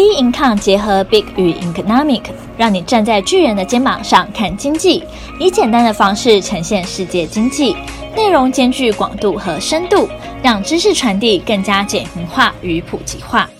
B income 结合 Big 与 Economic，让你站在巨人的肩膀上看经济，以简单的方式呈现世界经济，内容兼具广度和深度，让知识传递更加简明化与普及化。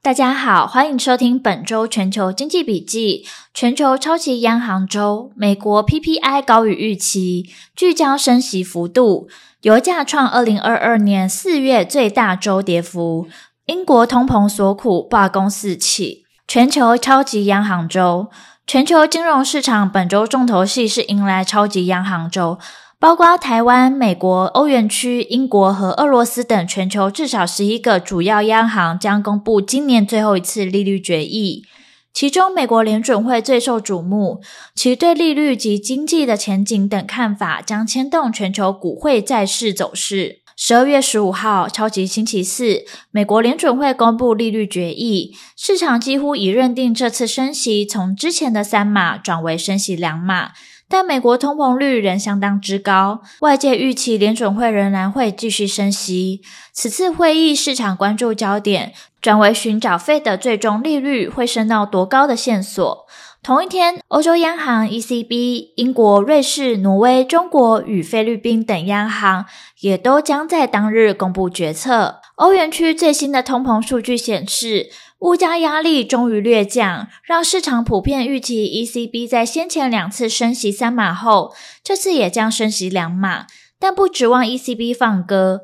大家好，欢迎收听本周全球经济笔记。全球超级央行周，美国 PPI 高于预期，聚焦升息幅度，油价创二零二二年四月最大周跌幅。英国通膨所苦，罢工四起。全球超级央行周，全球金融市场本周重头戏是迎来超级央行周，包括台湾、美国、欧元区、英国和俄罗斯等全球至少十一个主要央行将公布今年最后一次利率决议。其中，美国联准会最受瞩目，其对利率及经济的前景等看法将牵动全球股汇债市走势。十二月十五号，超级星期四，美国联准会公布利率决议，市场几乎已认定这次升息从之前的三码转为升息两码，但美国通膨率仍相当之高，外界预期联准会仍然会继续升息。此次会议市场关注焦点转为寻找费的最终利率会升到多高的线索。同一天，欧洲央行 ECB、英国、瑞士、挪威、中国与菲律宾等央行也都将在当日公布决策。欧元区最新的通膨数据显示，物价压力终于略降，让市场普遍预期 ECB 在先前两次升息三码后，这次也将升息两码，但不指望 ECB 放鸽。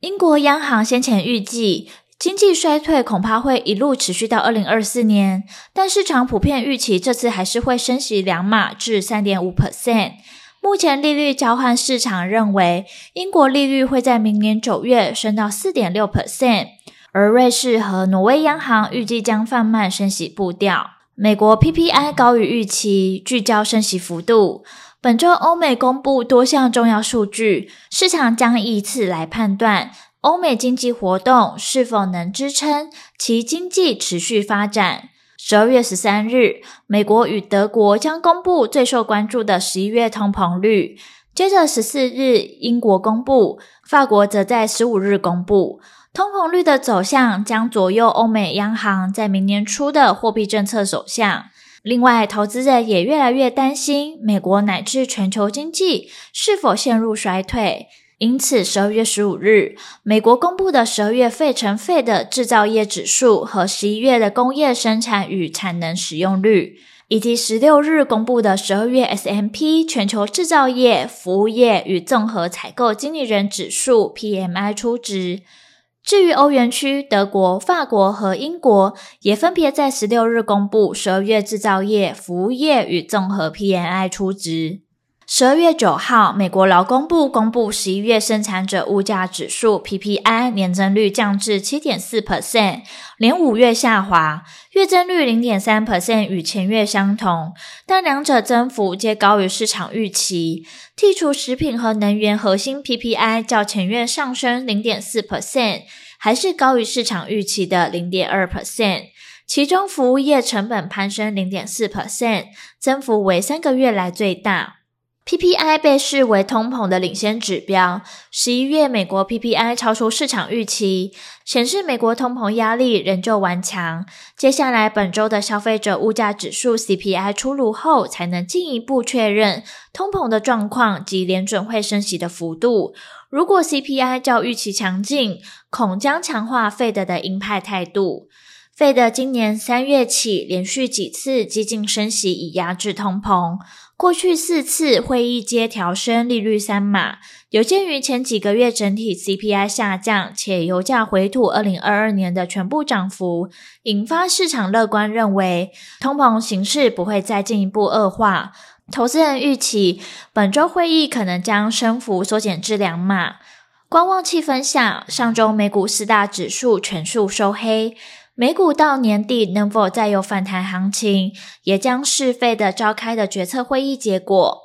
英国央行先前预计，经济衰退恐怕会一路持续到二零二四年，但市场普遍预期这次还是会升息两码至三点五 percent。目前利率交换市场认为，英国利率会在明年九月升到四点六 percent，而瑞士和挪威央行预计将放慢升息步调。美国 PPI 高于预期，聚焦升息幅度。本周欧美公布多项重要数据，市场将以此来判断。欧美经济活动是否能支撑其经济持续发展？十二月十三日，美国与德国将公布最受关注的十一月通膨率，接着十四日英国公布，法国则在十五日公布。通膨率的走向将左右欧美央行在明年初的货币政策走向。另外，投资者也越来越担心美国乃至全球经济是否陷入衰退。因此，十二月十五日，美国公布的十二月费城费的制造业指数和十一月的工业生产与产能使用率，以及十六日公布的十二月 S M P 全球制造业、服务业与综合采购经理人指数 PMI 初值。至于欧元区，德国、法国和英国也分别在十六日公布十二月制造业、服务业与综合 PMI 初值。十二月九号，美国劳工部公布十一月生产者物价指数 PPI 年增率降至七点四 percent，连五月下滑，月增率零点三 percent 与前月相同，但两者增幅皆高于市场预期。剔除食品和能源核心 PPI 较前月上升零点四 percent，还是高于市场预期的零点二 percent。其中服务业成本攀升零点四 percent，增幅为三个月来最大。PPI 被视为通膨的领先指标。十一月美国 PPI 超出市场预期，显示美国通膨压力仍旧顽强。接下来本周的消费者物价指数 CPI 出炉后，才能进一步确认通膨的状况及联准会升息的幅度。如果 CPI 较预期强劲，恐将强化 Fed 的鹰派态度。Fed 今年三月起连续几次激进升息，以压制通膨。过去四次会议皆调升利率三码，有鉴于前几个月整体 CPI 下降，且油价回吐二零二二年的全部涨幅，引发市场乐观，认为通膨形势不会再进一步恶化。投资人预期本周会议可能将升幅缩减至两码。观望气氛下，上周美股四大指数全数收黑。美股到年底能否再有反弹行情，也将视 Fed 召开的决策会议结果。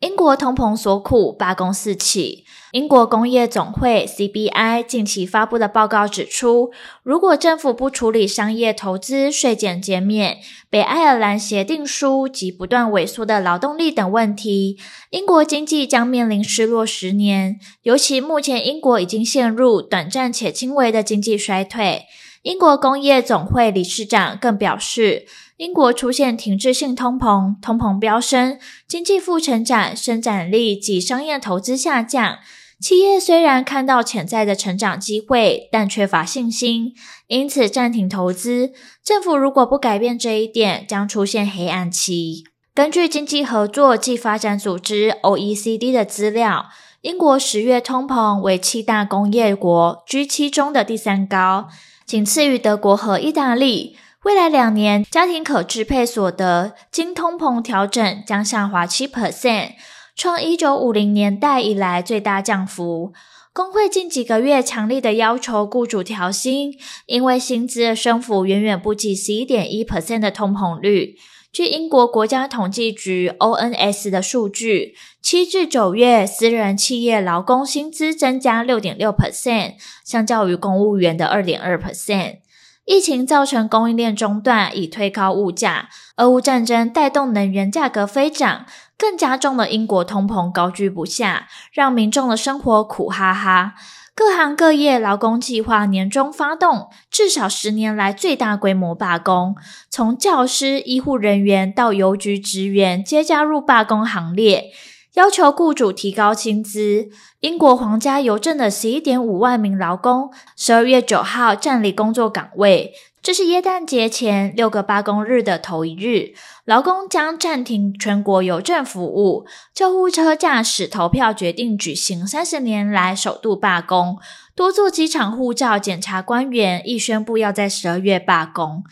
英国通膨所苦，罢工四起。英国工业总会 CBI 近期发布的报告指出，如果政府不处理商业投资、税减减免、北爱尔兰协定书及不断萎缩的劳动力等问题，英国经济将面临失落十年。尤其目前英国已经陷入短暂且轻微的经济衰退。英国工业总会理事长更表示，英国出现停滞性通膨，通膨飙升，经济负成长，生产力及商业投资下降。企业虽然看到潜在的成长机会，但缺乏信心，因此暂停投资。政府如果不改变这一点，将出现黑暗期。根据经济合作暨发展组织 （OECD） 的资料，英国十月通膨为七大工业国 G7 中的第三高，仅次于德国和意大利。未来两年，家庭可支配所得经通膨调整将下滑七 percent。创一九五零年代以来最大降幅。工会近几个月强力的要求雇主调薪，因为薪资的升幅远远不及十一点一 percent 的通膨率。据英国国家统计局 ONS 的数据，七至九月私人企业劳工薪资增加六点六 percent，相较于公务员的二点二 percent。疫情造成供应链中断，以推高物价；俄乌战争带动能源价格飞涨，更加重了英国通膨高居不下，让民众的生活苦哈哈。各行各业劳工计划年终发动，至少十年来最大规模罢工，从教师、医护人员到邮局职员皆加入罢工行列。要求雇主提高薪资。英国皇家邮政的十一点五万名劳工，十二月九号占领工作岗位。这是耶诞节前六个罢工日的头一日，劳工将暂停全国邮政服务。救护车驾驶投票决定举行三十年来首度罢工。多座机场护照检查官员亦宣布要在十二月罢工。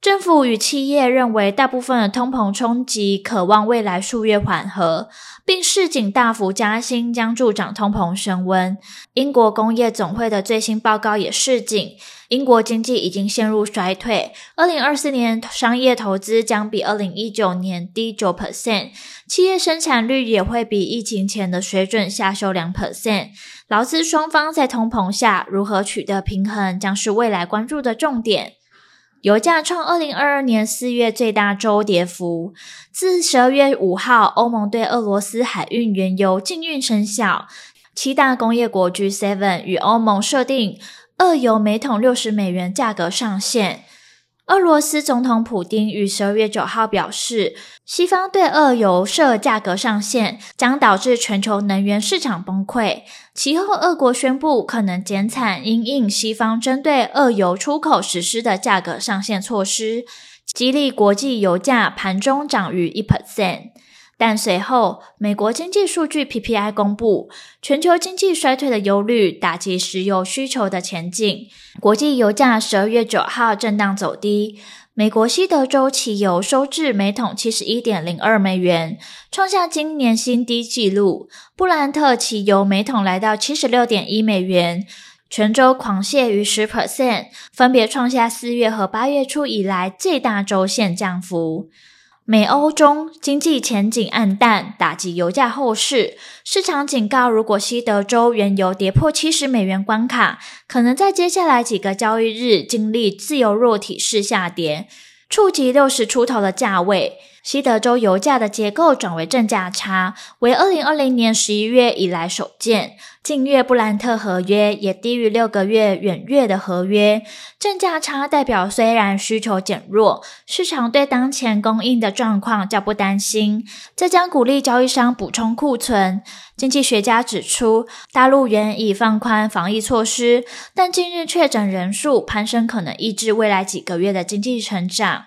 政府与企业认为，大部分的通膨冲击可望未来数月缓和，并市井大幅加薪将助长通膨升温。英国工业总会的最新报告也示警，英国经济已经陷入衰退，二零二四年商业投资将比二零一九年低九 percent，企业生产率也会比疫情前的水准下修两 percent。劳资双方在通膨下如何取得平衡，将是未来关注的重点。油价创二零二二年四月最大周跌幅。自十二月五号，欧盟对俄罗斯海运原油禁运生效。七大工业国 G7 与欧盟设定二油每桶六十美元价格上限。俄罗斯总统普京于十二月九号表示，西方对俄油设价格上限将导致全球能源市场崩溃。其后，俄国宣布可能减产，因应西方针对俄油出口实施的价格上限措施，激励国际油价盘中涨逾一 percent。但随后，美国经济数据 PPI 公布，全球经济衰退的忧虑打击石油需求的前景。国际油价十二月九号震荡走低，美国西德州汽油收至每桶七十一点零二美元，创下今年新低纪录。布兰特汽油每桶来到七十六点一美元，全周狂泻逾十 percent，分别创下四月和八月初以来最大周线降幅。美欧中经济前景暗淡，打击油价后市。市场警告，如果西德州原油跌破七十美元关卡，可能在接下来几个交易日经历自由落体式下跌，触及六十出头的价位。西德州油价的结构转为正价差，为二零二零年十一月以来首见。近月布兰特合约也低于六个月远月的合约。正价差代表虽然需求减弱，市场对当前供应的状况较不担心，这将鼓励交易商补充库存。经济学家指出，大陆原已放宽防疫措施，但近日确诊人数攀升，可能抑制未来几个月的经济成长。